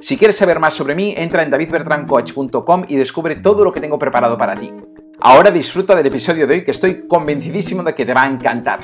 Si quieres saber más sobre mí, entra en davidbertrancoach.com y descubre todo lo que tengo preparado para ti. Ahora disfruta del episodio de hoy que estoy convencidísimo de que te va a encantar.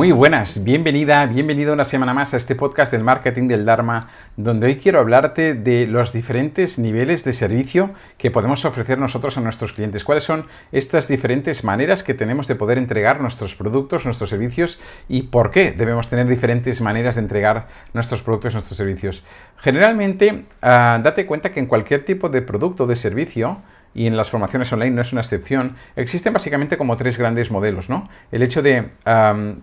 Muy buenas, bienvenida, bienvenido una semana más a este podcast del marketing del Dharma, donde hoy quiero hablarte de los diferentes niveles de servicio que podemos ofrecer nosotros a nuestros clientes. ¿Cuáles son estas diferentes maneras que tenemos de poder entregar nuestros productos, nuestros servicios y por qué debemos tener diferentes maneras de entregar nuestros productos, nuestros servicios? Generalmente, ah, date cuenta que en cualquier tipo de producto o de servicio, y en las formaciones online no es una excepción, existen básicamente como tres grandes modelos, ¿no? El hecho de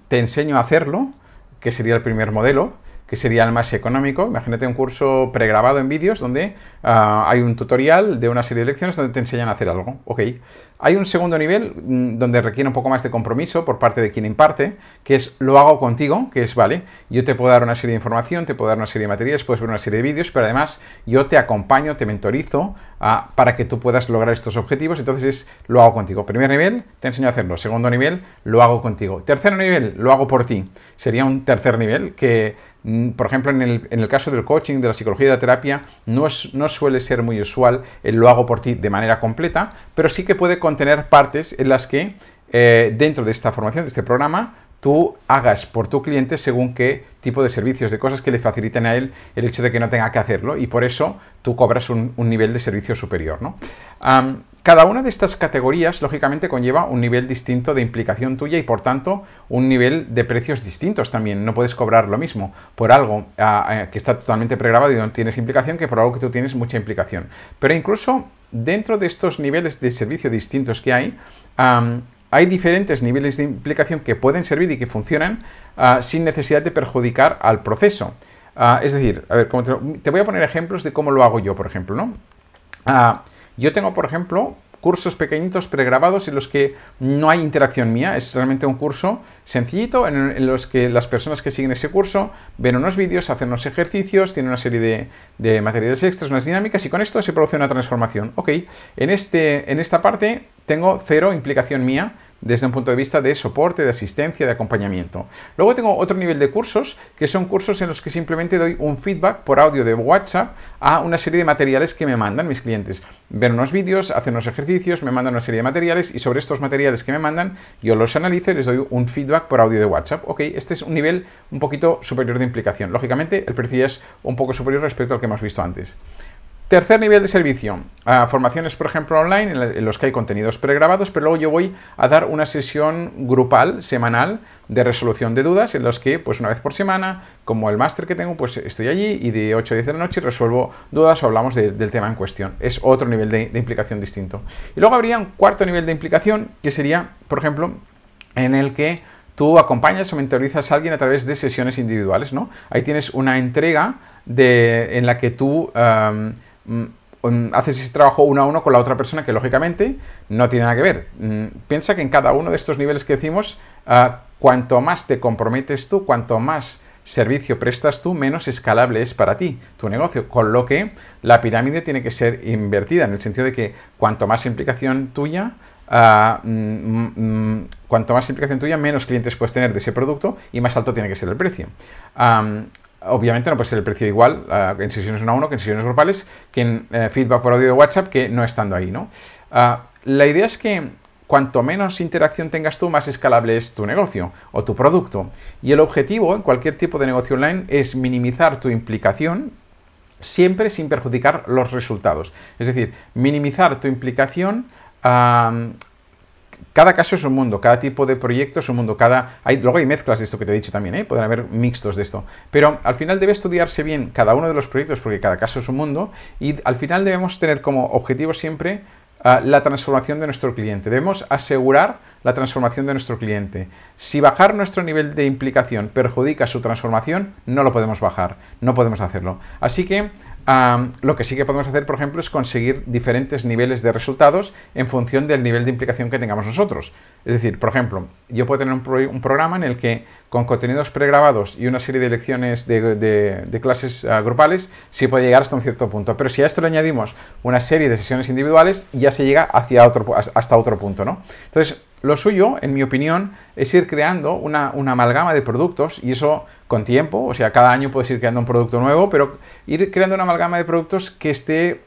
te enseño a hacerlo, que sería el primer modelo, que sería el más económico. Imagínate un curso pregrabado en vídeos donde ah, hay un tutorial de una serie de lecciones donde te enseñan a hacer algo. Ok. Hay un segundo nivel mm, donde requiere un poco más de compromiso por parte de quien imparte, que es lo hago contigo, que es, vale, yo te puedo dar una serie de información, te puedo dar una serie de materiales, puedes ver una serie de vídeos, pero además yo te acompaño, te mentorizo ah, para que tú puedas lograr estos objetivos, entonces es lo hago contigo. Primer nivel, te enseño a hacerlo. Segundo nivel, lo hago contigo. Tercer nivel, lo hago por ti. Sería un tercer nivel que por ejemplo, en el, caso del coaching, de la psicología y de la terapia, no, es, no suele ser muy usual el lo hago por ti de manera completa, pero sí que puede contener partes en las que eh, dentro de esta formación, de este programa, tú hagas por tu cliente según qué tipo de servicios, de cosas que le faciliten a él el hecho de que no tenga que hacerlo y por eso tú cobras un, nivel de servicio superior. ¿no? Cada una de estas categorías, lógicamente, conlleva un nivel distinto de implicación tuya y, por tanto, un nivel de precios distintos también. No puedes cobrar lo mismo por algo ah, ah, que está totalmente pregrabado y no tienes implicación que por algo que tú tienes mucha implicación. Pero incluso dentro de estos niveles de servicio distintos que hay, hay diferentes niveles de implicación que pueden servir y que funcionan ah, sin necesidad de perjudicar al proceso. Ah, es decir, a ver, te, voy a poner ejemplos de cómo lo hago yo, por ejemplo, ¿no? Yo tengo, por ejemplo, cursos pequeñitos pregrabados en los que no hay interacción mía, es realmente un curso sencillito en, los que las personas que siguen ese curso ven unos vídeos, hacen unos ejercicios, tienen una serie de, de, materiales extras, unas dinámicas y con esto se produce una transformación. Ok, en, este, en esta parte tengo cero implicación mía desde un punto de vista de soporte, de asistencia, de acompañamiento. Luego tengo otro nivel de cursos, que son cursos en los que simplemente doy un feedback por audio de WhatsApp a una serie de materiales que me mandan mis clientes. Ven unos vídeos, hacen unos ejercicios, me mandan una serie de materiales y sobre estos materiales que me mandan yo los analizo y les doy un feedback por audio de WhatsApp. Ok, este es un nivel un poquito superior de implicación. Lógicamente el precio ya es un poco superior respecto al que hemos visto antes. Tercer nivel de servicio, formaciones por ejemplo online en, los que hay contenidos pregrabados, pero luego yo voy a dar una sesión grupal, semanal, de resolución de dudas en los que pues una vez por semana, como el máster que tengo, pues estoy allí y de 8 a 10 de la noche resuelvo dudas o hablamos del tema en cuestión. Es otro nivel de, implicación distinto. Y luego habría un cuarto nivel de implicación que sería, por ejemplo, en el que tú acompañas o mentorizas a alguien a través de sesiones individuales, ¿no? Ahí tienes una entrega de, en la que tú... haces ese trabajo uno a uno con la otra persona que lógicamente no tiene nada que ver. Mm, piensa que en cada uno de estos niveles que decimos, ah, cuanto más te comprometes tú, cuanto más servicio prestas tú, menos escalable es para ti tu negocio. Con lo que la pirámide tiene que ser invertida en el sentido de que cuanto más implicación tuya, ah, mm, cuanto más implicación tuya, menos clientes puedes tener de ese producto y más alto tiene que ser el precio. Obviamente no puede ser el precio igual ah, en sesiones uno a uno que en sesiones grupales, que en eh, feedback por audio de WhatsApp, que no estando ahí, ¿no? Ah, la idea es que cuanto menos interacción tengas tú, más escalable es tu negocio o tu producto. Y el objetivo en cualquier tipo de negocio online es minimizar tu implicación siempre sin perjudicar los resultados. Es decir, minimizar tu implicación cada caso es un mundo, cada tipo de proyecto es un mundo, cada luego hay mezclas de esto que te he dicho también, ¿eh? pueden haber mixtos de esto, pero al final debe estudiarse bien cada uno de los proyectos porque cada caso es un mundo y al final debemos tener como objetivo siempre ah, la transformación de nuestro cliente. Debemos asegurar la transformación de nuestro cliente. Si bajar nuestro nivel de implicación perjudica su transformación, no lo podemos bajar, no podemos hacerlo. Así que lo que sí que podemos hacer, por ejemplo, es conseguir diferentes niveles de resultados en función del nivel de implicación que tengamos nosotros. Es decir, por ejemplo, yo puedo tener un, programa en el que con contenidos pregrabados y una serie de lecciones de, clases ah, grupales sí puede llegar hasta un cierto punto. Pero si a esto le añadimos una serie de sesiones individuales, ya se llega hacia otro, hasta otro punto. ¿no? Entonces, lo suyo, en mi opinión, es ir creando una, amalgama de productos y eso con tiempo, o sea, cada año puedes ir creando un producto nuevo, pero ir creando una amalgama de productos que esté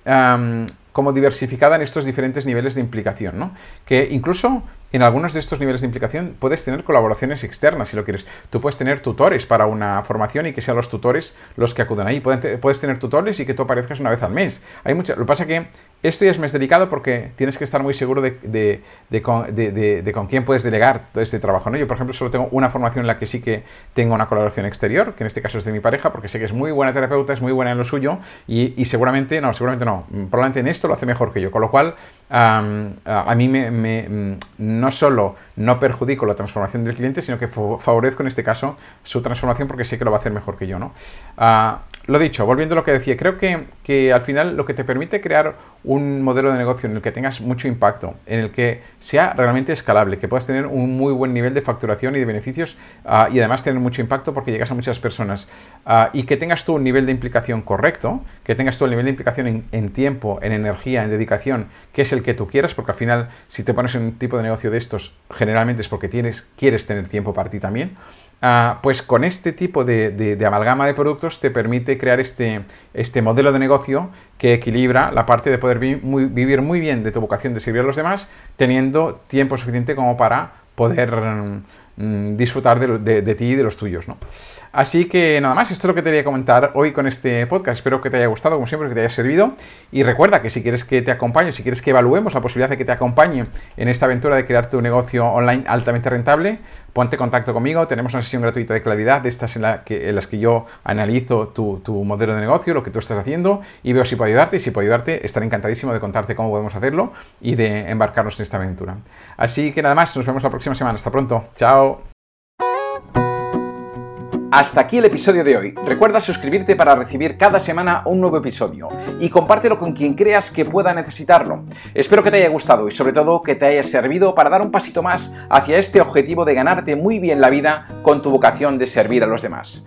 como diversificada en estos diferentes niveles de implicación, ¿no? Que incluso en algunos de estos niveles de implicación puedes tener colaboraciones externas si lo quieres. Tú puedes tener tutores para una formación y que sean los tutores los que acudan ahí. Puedes tener tutores y que tú aparezcas una vez al mes. Hay mucha, lo que pasa que esto ya es más delicado porque tienes que estar muy seguro de, de, con, quién puedes delegar todo este trabajo. ¿no? Yo, por ejemplo, solo tengo una formación en la que sí que tengo una colaboración exterior, que en este caso es de mi pareja, porque sé que es muy buena terapeuta, es muy buena en lo suyo y, seguramente, no, seguramente no, probablemente en esto lo hace mejor que yo. Con lo cual, a, mí me, no solo no perjudico la transformación del cliente, sino que favorezco en este caso su transformación porque sé que lo va a hacer mejor que yo. ¿no? Ah, lo dicho, volviendo a lo que decía, creo que, que, al final lo que te permite crear un modelo de negocio en el que tengas mucho impacto, en el que sea realmente escalable, que puedas tener un muy buen nivel de facturación y de beneficios ah, y además tener mucho impacto porque llegas a muchas personas ah, y que tengas tú un nivel de implicación correcto, que tengas tú el nivel de implicación en, en, tiempo, en energía, en dedicación, que es el que tú quieras, porque al final si te pones en un tipo de negocio de estos, generalmente es porque tienes, quieres tener tiempo para ti también. Ah, pues con este tipo de, amalgama de productos te permite crear este, este, modelo de negocio que equilibra la parte de poder vivir muy bien de tu vocación de servir a los demás, teniendo tiempo suficiente como para poder mm, disfrutar de, ti y de los tuyos. ¿no? Así que nada más, esto es lo que te quería comentar hoy con este podcast. Espero que te haya gustado, como siempre, que te haya servido. Y recuerda que si quieres que te acompañe, si quieres que evaluemos la posibilidad de que te acompañe en esta aventura de crear tu negocio online altamente rentable, ponte en contacto conmigo. Tenemos una sesión gratuita de claridad, de estas en, las que yo analizo tu, tu, modelo de negocio, lo que tú estás haciendo y veo si puedo ayudarte. Y si puedo ayudarte, estaré encantadísimo de contarte cómo podemos hacerlo y de embarcarnos en esta aventura. Así que nada más, nos vemos la próxima semana. Hasta pronto. Chao. Hasta aquí el episodio de hoy. Recuerda suscribirte para recibir cada semana un nuevo episodio y compártelo con quien creas que pueda necesitarlo. Espero que te haya gustado y sobre todo que te haya servido para dar un pasito más hacia este objetivo de ganarte muy bien la vida con tu vocación de servir a los demás.